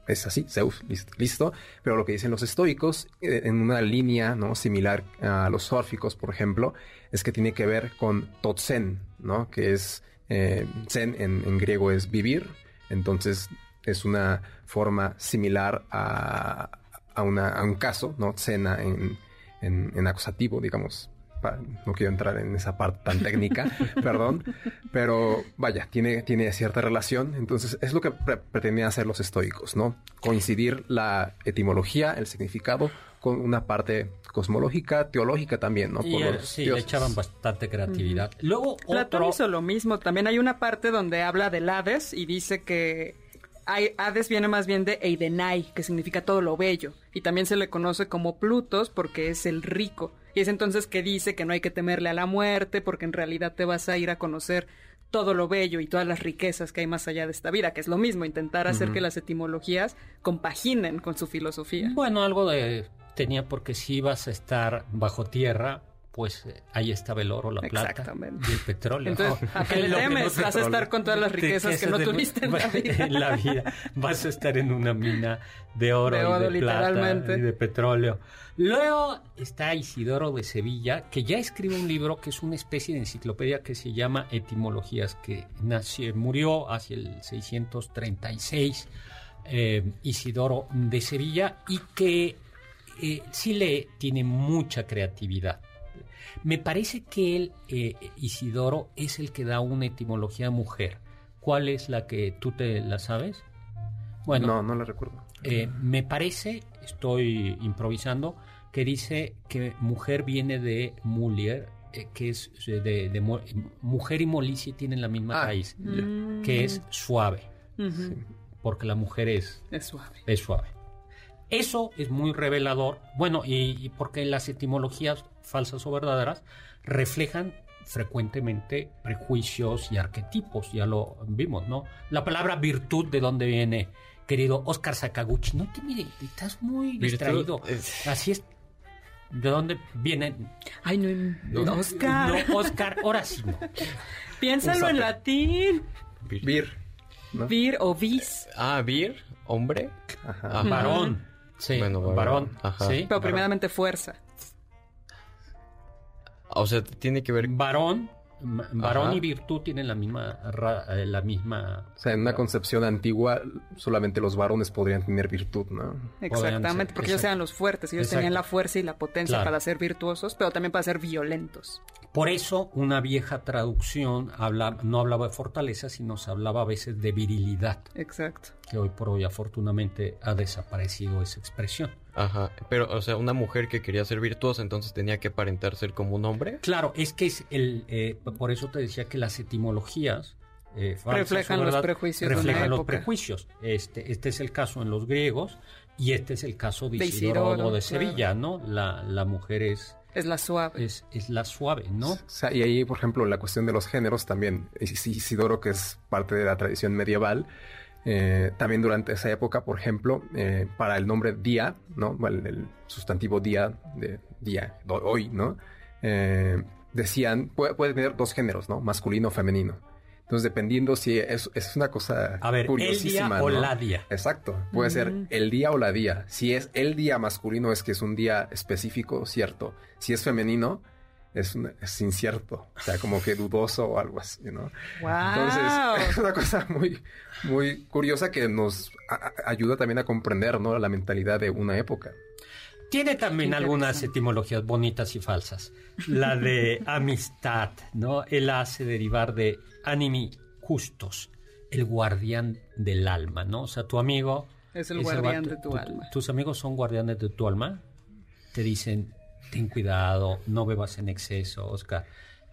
es así, Zeus, listo. Pero lo que dicen los estoicos, eh, en una línea ¿no? similar a los órficos, por ejemplo, es que tiene que ver con totsen, ¿no? Que es, eh, zen en, griego es vivir, entonces es una forma similar a, a, una, a un caso, ¿no? Tsena en en, acusativo, digamos. No quiero entrar en esa parte tan técnica, <laughs> perdón, pero vaya, tiene, tiene cierta relación. Entonces, es lo que pretendían hacer los estoicos, ¿no? Coincidir la etimología, el significado, con una parte cosmológica, teológica también, ¿no? Por sí, le echaban bastante creatividad. Luego, Platón hizo lo mismo. También hay una parte donde habla del Hades y dice que Hades viene más bien de Eidenai, que significa todo lo bello, y también se le conoce como Plutos porque es el rico. Y es entonces que dice que no hay que temerle a la muerte porque en realidad te vas a ir a conocer todo lo bello y todas las riquezas que hay más allá de esta vida, que es lo mismo, intentar hacer que las etimologías compaginen con su filosofía. Bueno, algo de tenía porque si ibas a estar bajo tierra, pues eh, ahí estaba el oro, la plata y el petróleo. Entonces, ¿a qué le temes? vas a estar con todas las riquezas que no tuviste en la <laughs> vida. en la vida. Vas a estar en una mina de oro, y de plata y de petróleo. Luego está Isidoro de Sevilla, que ya escribe un libro que es una especie de enciclopedia que se llama Etimologías, que nació, murió hacia el 636. Eh, Isidoro de Sevilla y que eh, sí le tiene mucha creatividad. Me parece que él, eh, Isidoro, es el que da una etimología mujer. ¿Cuál es la que tú te la sabes? Bueno, no, no la recuerdo. Eh, me parece, estoy improvisando, que dice que mujer viene de mulier, eh, que es de, mujer y molicie tienen la misma ah. raíz, que es suave, porque la mujer es, es suave. Es suave. Eso es muy revelador, bueno, y, porque las etimologías falsas o verdaderas reflejan frecuentemente prejuicios y arquetipos, ya lo vimos, ¿no? La palabra virtud, ¿de dónde viene, querido Oscar Sakaguchi? No te mire, estás muy distraído. Así es. ¿De dónde viene? Ay, no, no Oscar. No, Oscar, ahora sí. Piénsalo en latín. Vir. Vir o vis. Ah, vir, hombre. Ajá. Varón. Sí, bueno, varón. Sí, pero primeramente fuerza. O sea, tiene que ver. Varón, varón y virtud tienen la misma, eh, la misma. O sea, en una concepción antigua, solamente los varones podrían tener virtud, ¿no? Exactamente, porque ellos eran los fuertes, ellos tenían la fuerza y la potencia para ser virtuosos, pero también para ser violentos. Por eso una vieja traducción habla, no hablaba de fortaleza, sino se hablaba a veces de virilidad. Exacto. Que hoy por hoy afortunadamente ha desaparecido esa expresión. Ajá, pero o sea, una mujer que quería ser virtuosa entonces tenía que aparentar ser como un hombre. Claro, es que es el, eh, por eso te decía que las etimologías eh, reflejan los prejuicios. Reflejan los prejuicios. Este, este es el caso en los griegos y este es el caso de, Isidoro, de Sevilla, ¿no? La, la mujer es es la suave. Es, es la suave, ¿no? y ahí, por ejemplo, la cuestión de los géneros también. Isidoro, que es parte de la tradición medieval, eh, también durante esa época, por ejemplo, eh, para el nombre día, ¿no? El, sustantivo día, de día, hoy, ¿no? Eh, decían, puede, puede, tener dos géneros, ¿no? Masculino o femenino. Entonces, dependiendo si es, es una cosa A ver, curiosísima. El día o la día. Exacto. Puede ser mm. el día o la día. Si es el día masculino, es que es un día específico, cierto. Si es femenino, es, es incierto. O sea, como que dudoso o algo así, ¿no? Entonces, <laughs> es una cosa muy, muy curiosa que nos ayuda también a comprender, ¿no? La mentalidad de una época. Tiene también algunas etimologías bonitas y falsas. La de <laughs> amistad, ¿no? Él hace derivar de animi justos, el guardián del alma, ¿no? O sea, tu amigo... Es el guardián de tu, alma. Tus amigos son guardianes de tu alma. Te dicen, ten cuidado, no bebas en exceso, Oscar.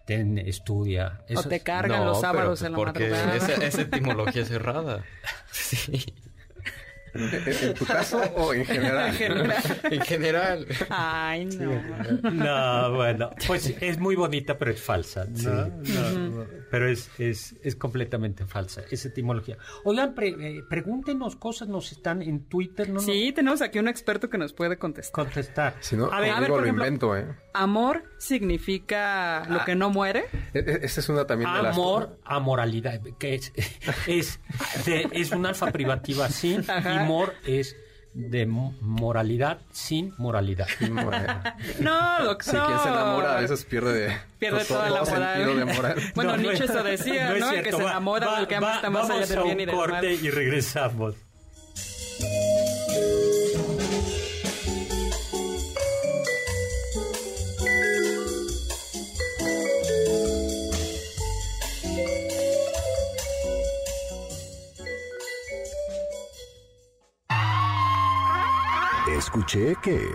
Ten, estudia. o te cargan los sábados en la madrugada. Esa, esa <laughs> etimología es errada. sí. ¿En tu caso o en general? en general. Ay, no. No, bueno, pues es muy bonita, pero es falsa. Pero es, es, es, completamente falsa, esa etimología. Oigan, eh, pregúntenos cosas, nos están en Twitter. ¿no? Sí, tenemos aquí un experto que nos puede contestar. Contestar. Si no, a ver, a ver, lo invento, ¿eh? Amor significa lo que no muere. E, e, esa es una también de las... Amor, amoralidad, que es, es, es un alfa privativa sí amor es de moralidad sin moralidad. <laughs> no, doctor. Si quien se enamora a veces pierde, pierde toda la moral. <laughs> Bueno, Nietzsche eso decía, ¿no? que se enamora del que ama está más allá del bien y del mal. corte y regresamos. Escuché que...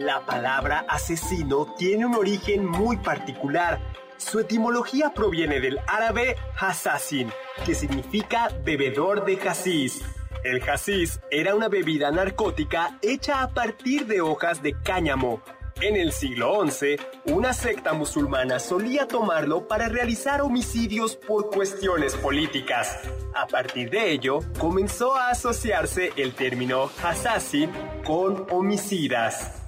La palabra asesino tiene un origen muy particular. Su etimología proviene del árabe hasasin, que significa bebedor de jasis. El jasis era una bebida narcótica hecha a partir de hojas de cáñamo, en el siglo XI, una secta musulmana solía tomarlo para realizar homicidios por cuestiones políticas. A partir de ello, comenzó a asociarse el término assassin con homicidas.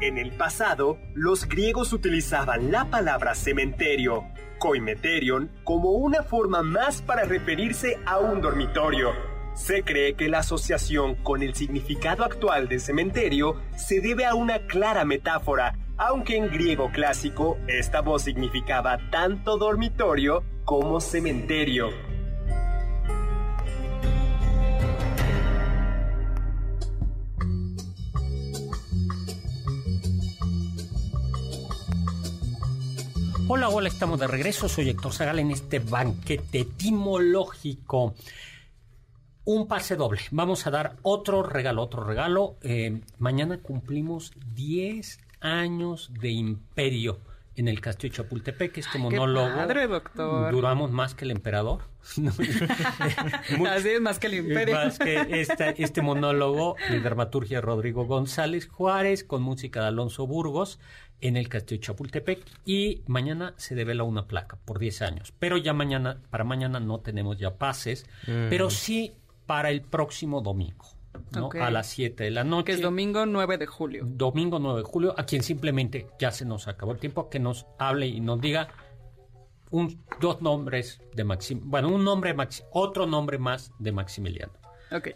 En el pasado, los griegos utilizaban la palabra cementerio, koimeterion, como una forma más para referirse a un dormitorio. Se cree que la asociación con el significado actual de cementerio se debe a una clara metáfora, aunque en griego clásico esta voz significaba tanto dormitorio como cementerio. Hola, hola, estamos de regreso. Soy Héctor Zagal en este banquete etimológico. Un pase doble. Vamos a dar otro regalo, otro regalo. Eh, mañana cumplimos 10 años de imperio en el castillo de Chapultepec. Este monólogo. Padre, doctor. Duramos más que el emperador. <laughs> <laughs> Así es, más que el imperio. Más que <laughs> esta- este monólogo de dramaturgia Rodrigo González Juárez con música de Alonso Burgos en el Castillo de Chapultepec y mañana se devela una placa por 10 años. Pero ya mañana, para mañana no tenemos ya pases, Mm. pero sí para el próximo domingo, ¿no? A las 7 de la noche. Que es domingo 9 de julio. Domingo 9 de julio, a quien simplemente ya se nos acabó el tiempo, que nos hable y nos diga un, dos nombres de Maximiliano, bueno, un nombre, Maxi- otro nombre más de Maximiliano.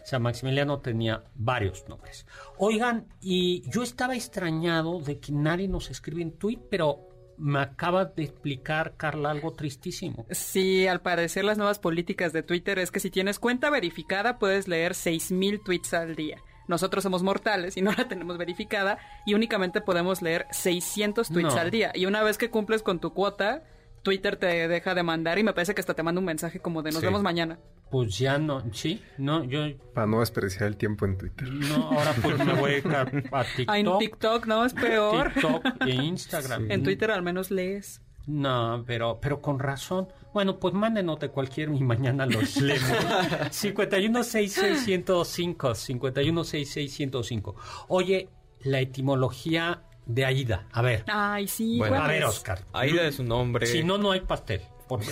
O sea, Maximiliano tenía varios nombres. Oigan, y yo estaba extrañado de que nadie nos escribe en tweet, pero me acaba de explicar Carla algo tristísimo. Sí, al parecer las nuevas políticas de Twitter es que si tienes cuenta verificada puedes leer 6000 tweets al día. Nosotros somos mortales y no la tenemos verificada y únicamente podemos leer 600 tweets No. al día. Y una vez que cumples con tu cuota, Twitter te deja de mandar y me parece que hasta te manda un mensaje como de nos Sí. vemos mañana. Pues ya no, sí, no, yo Para no desperdiciar el tiempo en Twitter. no, ahora pues me voy a a TikTok. Ah, en TikTok no es peor. TikTok e <laughs> Instagram. En Twitter al menos lees. No, pero, pero con razón. Bueno, pues mándenos de cualquier y mañana los leemos. <laughs> 5166105, 5166105. Oye, la etimología de Aida. A ver, Ay, sí. Bueno, ¿cuál a ver? Oscar. Aida es un nombre. Si no, no hay pastel.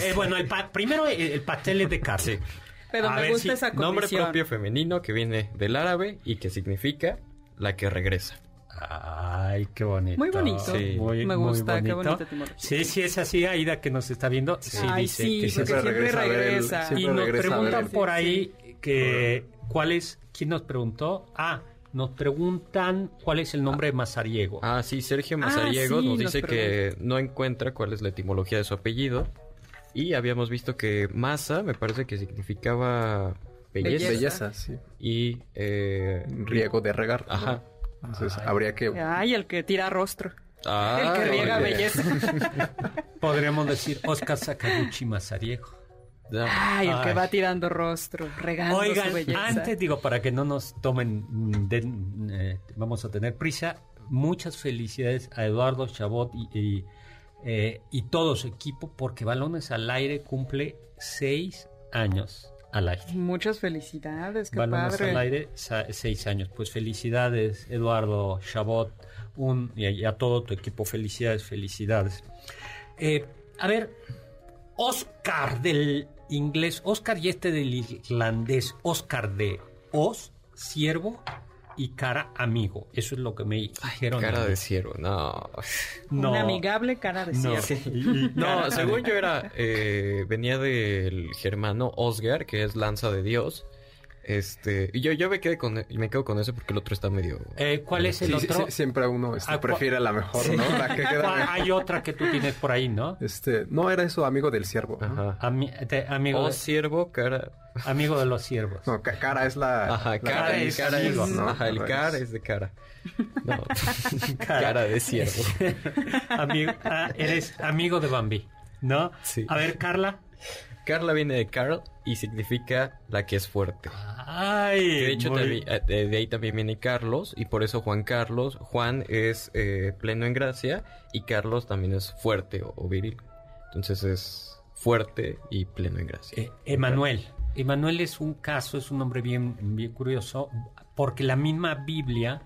Eh, bueno, el pa- primero el, el pastel es de carne. Sí. Pero A me ver, gusta sí, esa Nombre condición. propio femenino que viene del árabe y que significa la que regresa. Ay, qué bonito. Muy bonito. Sí. Muy, Me muy gusta, qué bonito. Sí, sí, es así, Aida, que nos está viendo. Sí, Ay, dice sí, que siempre regresa. a ver el- Y nos regresa preguntan por ahí que cuál es, ¿quién nos preguntó? Ah, nos preguntan cuál es el nombre de Mazariego. Ah, sí, Sergio Ah, Mazariego sí, nos nos dice que no encuentra cuál es la etimología de su apellido. Y habíamos visto que Maza me parece que significaba belleza. Belleza. Belleza, sí. Y eh, Riego de regar. Ajá. Entonces habría que... Ay, el que tira rostro. Ah, el que riega oye. belleza. <laughs> Podríamos decir Oscar Sakaguchi Mazariego. Ay, el que Ay. va tirando rostro, regando Oigan, su belleza. antes digo, para que no nos tomen, mm, eh, vamos a tener prisa, muchas felicidades a Eduardo Chabot y, y, eh, y todo su equipo, porque Balones al Aire cumple seis años al aire. Muchas felicidades, qué Balones padre. al Aire, seis años. Pues felicidades, Eduardo Chabot, un, y, a, y a todo tu equipo, felicidades, felicidades. Eh, a ver, Oscar del inglés, Oscar y este del irlandés, Oscar de os, siervo y cara amigo. Eso es lo que me dijeron. Cara de ciervo, no. No. Una amigable cara de No. y No, según yo era, eh, venía del germano Osgar, que es lanza de Dios, Este, yo, yo me, quedé con, me quedo con eso porque el otro está medio... Eh, ¿Cuál es el Sí, otro? sí, siempre uno este, Ah, prefiere la mejor, ¿no? La que <laughs> queda ¿Cuál- mejor. Hay otra que tú tienes por ahí, ¿no? Este, no era eso amigo del siervo. ¿no? Ajá. Ami- te- amigo, O de, siervo, cara... amigo de los siervos. No, ca- cara es la. Ajá, la cara, es, cara amigo, es- ¿no? Ajá, el cara es de cara. <laughs> No, cara de siervo. <laughs> Amigo, ah, eres amigo de Bambi, ¿no? Sí. A ver, Carla. Carla viene de Carl y significa la que es fuerte. Ay, de hecho, muy- también- eh, de, de ahí también viene Carlos, y por eso Juan Carlos. Juan es eh, pleno en gracia, y Carlos también es fuerte o, o viril. Entonces es fuerte y pleno en gracia. Eh, Emanuel. Emanuel es un caso, es un nombre bien, bien curioso, porque la misma Biblia,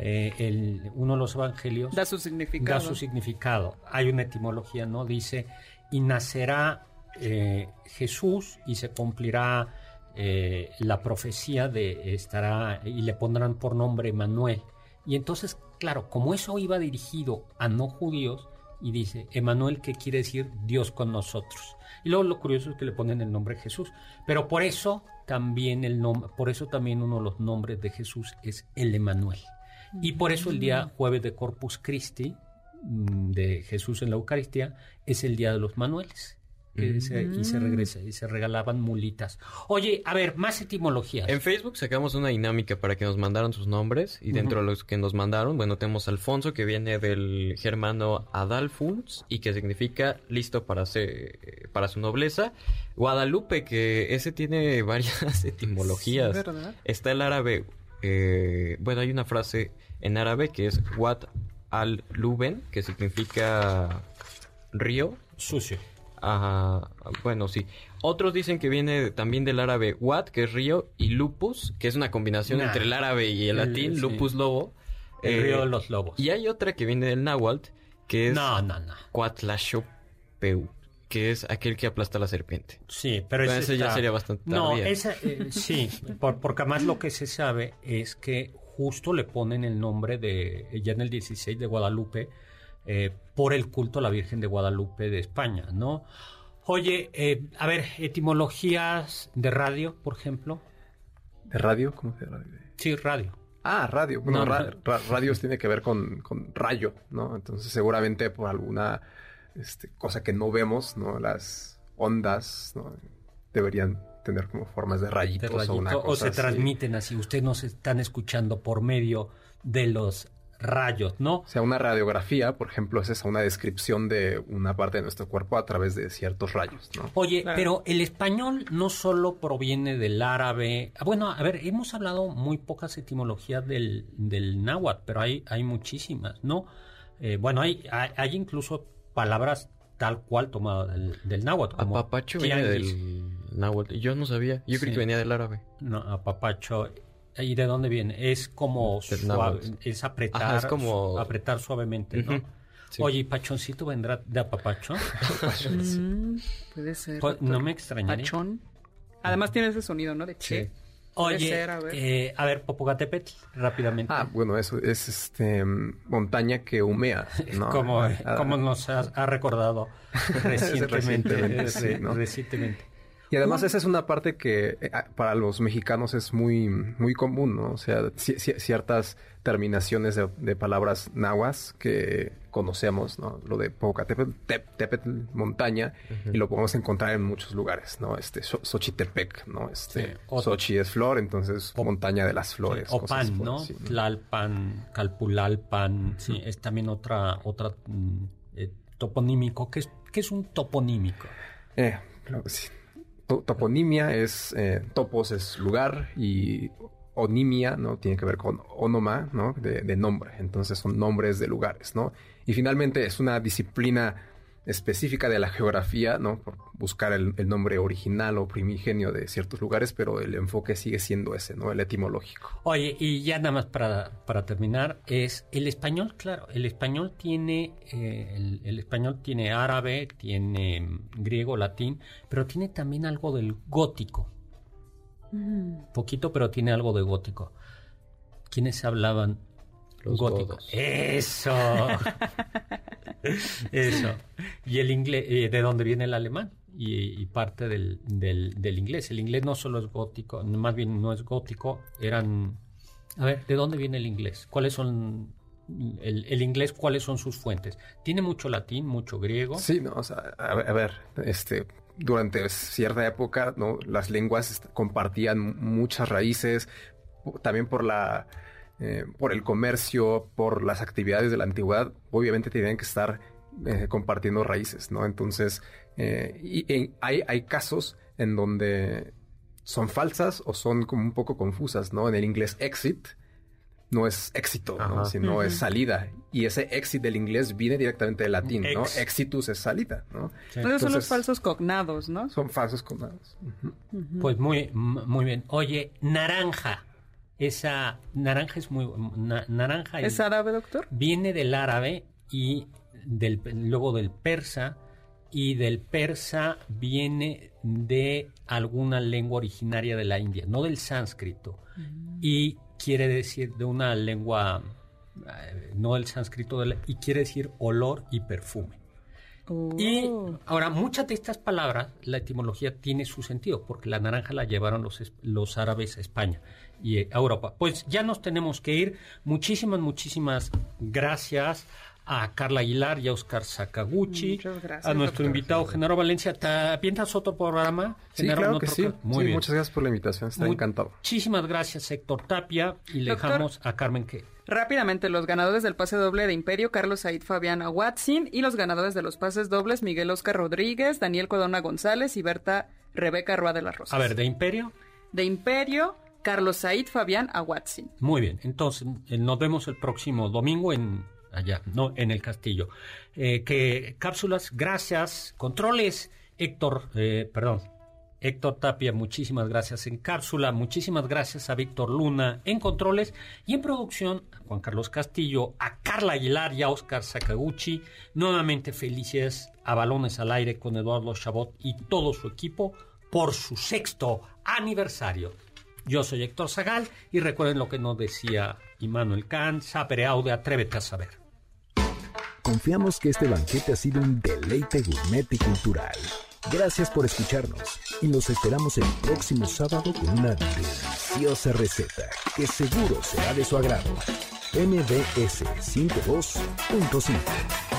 eh, el- uno de los evangelios, Da su significado. da su significado. Hay una etimología, ¿no? Dice, y nacerá eh, Jesús y se cumplirá eh, la profecía de estará y le pondrán por nombre Emanuel. Y entonces, claro, como eso iba dirigido a no judíos, y dice, Emanuel, que quiere decir Dios con nosotros. Y luego lo curioso es que le ponen el nombre Jesús. Pero por eso también el nombre, por eso también uno de los nombres de Jesús es el Emanuel. Y por eso el día jueves de Corpus Christi, mm, de Jesús en la Eucaristía, es el día de los manueles. Que se- y se regresa, y se regalaban mulitas. Oye, a ver, más etimologías. En Facebook sacamos una dinámica para que nos mandaran sus nombres y dentro de los que nos mandaron, bueno, tenemos Alfonso que viene del germano Adalfuns y que significa listo para ser, para su nobleza. Guadalupe que ese tiene <laughs> varias etimologías. Sí, ¿verdad? Está el árabe, eh, bueno, hay una frase en árabe que es Wat al-Luben que significa río. Sucio. Ajá, bueno, sí. Otros dicen que viene también del árabe wat, que es río, y lupus, que es una combinación Nah. entre el árabe y el latín, sí. lupus lobo. El Eh, río de los lobos. Y hay otra que viene del náhuatl, que es No, no, no. Cuatlachopeu, que es aquel que aplasta a la serpiente. Sí, pero Bueno, ese ya sería bastante No, tardía. esa, eh, <laughs> sí, por- porque además lo que se sabe es que justo le ponen el nombre de, ya en el 16 de Guadalupe, eh, por el culto a la Virgen de Guadalupe de España, ¿no? Oye, eh, a ver, etimologías de radio, por ejemplo. ¿De radio? ¿Cómo se radio? Sí, radio. Ah, radio. Bueno, No, ra- radios tiene que ver con, con rayo, ¿no? Entonces, seguramente por alguna este, cosa que no vemos, ¿no? Las ondas, ¿no? Deberían tener como formas de de rayitos o una o cosa se así. transmiten así. Ustedes nos están escuchando por medio de los rayos, ¿no? O sea, una radiografía, por ejemplo, es esa, una descripción de una parte de nuestro cuerpo a través de ciertos rayos, ¿no? Oye, Claro. pero el español no solo proviene del árabe. ah, Bueno, a ver, hemos hablado muy pocas etimologías del, del náhuatl, pero hay, hay muchísimas, ¿no? Eh, bueno, hay, hay, hay incluso palabras tal cual tomadas del, del náhuatl. Como Apapacho viene del náhuatl. Yo no sabía. Yo creí Sí. que venía del árabe. No, apapacho. ¿Y de dónde viene? Es como suave, es apretar, Ajá, es como- su- apretar suavemente, ¿no? Sí. Oye, ¿y Pachoncito vendrá de apapacho? <laughs> Mm, puede ser. Pues, no me extrañaría. Pachón. Además tiene ese sonido, ¿no? De che. Puede Oye, ser, a ver. eh, a ver, Popocatépetl, rápidamente. Ah, bueno, eso es este montaña que humea, <laughs> ¿no? como, Ah, como nos ha, ha recordado <laughs> recientemente. Recientemente, sí, recientemente. Y además esa es una parte que eh, para los mexicanos es muy, muy común, ¿no? O sea, ci- ci- ciertas terminaciones de, de palabras nahuas que conocemos, ¿no? Lo de Popocatépetl, Tep- Tepetl, montaña, y lo podemos encontrar en muchos lugares, ¿no? Este, Xo- Xochitepec, ¿no? Este, Sí, o- Xochi es flor, entonces O- montaña de las flores. o cosas pan, por ¿no? así, Tlalpan, Calpulalpan, sí, es también otra, otra mm, eh, toponímico. ¿Qué es, qué es un toponímico? Eh, claro que sí. To- toponimia es, eh, topos es lugar y onimia, ¿no? Tiene que ver con onoma, ¿no? De, de nombre. Entonces son nombres de lugares, ¿no? Y finalmente es una disciplina específica de la geografía, ¿no? Por buscar el, el nombre original o primigenio de ciertos lugares, pero el enfoque sigue siendo ese, ¿no? El etimológico. Oye, y ya nada más para, para terminar, es el español, claro, el español tiene, eh, el, el español tiene árabe, tiene mm, griego, latín, pero tiene también algo del gótico. Poquito, pero tiene algo de gótico. ¿Quiénes hablaban Los gótico? godos. Eso. <laughs> <laughs> Eso. Y el inglés, eh, ¿de dónde viene el alemán? y, parte del, del, inglés. El inglés no solo es gótico, más bien no es gótico, eran... A ver, ¿de dónde viene el inglés? ¿Cuáles son el, el, inglés, cuáles son sus fuentes. Tiene mucho latín, mucho griego. Sí, no, o sea, a, ver, este, durante cierta época, ¿no? Las lenguas compartían muchas raíces, también por la, eh, por el comercio, por las actividades de la antigüedad, obviamente tenían que estar eh, compartiendo raíces, ¿no? Entonces, eh, y, hay, hay casos en donde son falsas o son como un poco confusas, ¿no? En el inglés exit no es éxito, ¿no? sino es salida. Y ese exit del inglés viene directamente del latín, ¿no? Exitus es salida, ¿no? Entonces son los falsos cognados, ¿no? Son falsos cognados. Pues muy, muy bien. Oye, naranja. Esa naranja es muy naranja. ¿Es árabe, doctor? Viene del árabe y del, luego del persa y del persa viene de alguna lengua originaria de la India, no del sánscrito. Mm. Y quiere decir de una lengua, eh, no del sánscrito, y quiere decir olor y perfume. Y oh. ahora, muchas de estas palabras, la etimología tiene su sentido, porque la naranja la llevaron los, los árabes a España y a Europa. Pues ya nos tenemos que ir. Muchísimas, muchísimas gracias a Carla Aguilar y a Oscar Sakaguchi, a nuestro invitado Genaro Valencia. ¿Te piensas otro programa? Sí, claro que sí. Muy bien. Muchas gracias por la invitación, está encantado. Muchísimas gracias, Héctor Tapia, y le dejamos a Carmen que... Rápidamente, los ganadores del pase doble de Imperio, Carlos Said Fabiana Watson, y los ganadores de los pases dobles, Miguel Oscar Rodríguez, Daniel Codona González y Berta Rebeca Rua de las Rosas. A ver, ¿de Imperio? De Imperio, Carlos Said Fabián Watson. Muy bien, entonces eh, nos vemos el próximo domingo en allá, no en el castillo. Eh, que cápsulas, gracias, controles, Héctor, eh, perdón, Héctor Tapia, muchísimas gracias en cápsula, muchísimas gracias a Víctor Luna en controles y en producción a Juan Carlos Castillo, a Carla Aguilar y a Oscar Sakaguchi. Nuevamente felices a Balones al Aire con Eduardo Chabot y todo su equipo por su sexto aniversario. Yo soy Héctor Zagal y recuerden lo que nos decía Immanuel Kant, sapere aude, atrévete a saber. Confiamos que este banquete ha sido un deleite gourmet y cultural. Gracias por escucharnos y nos esperamos el próximo sábado con una deliciosa receta que seguro será de su agrado. MBS 102.5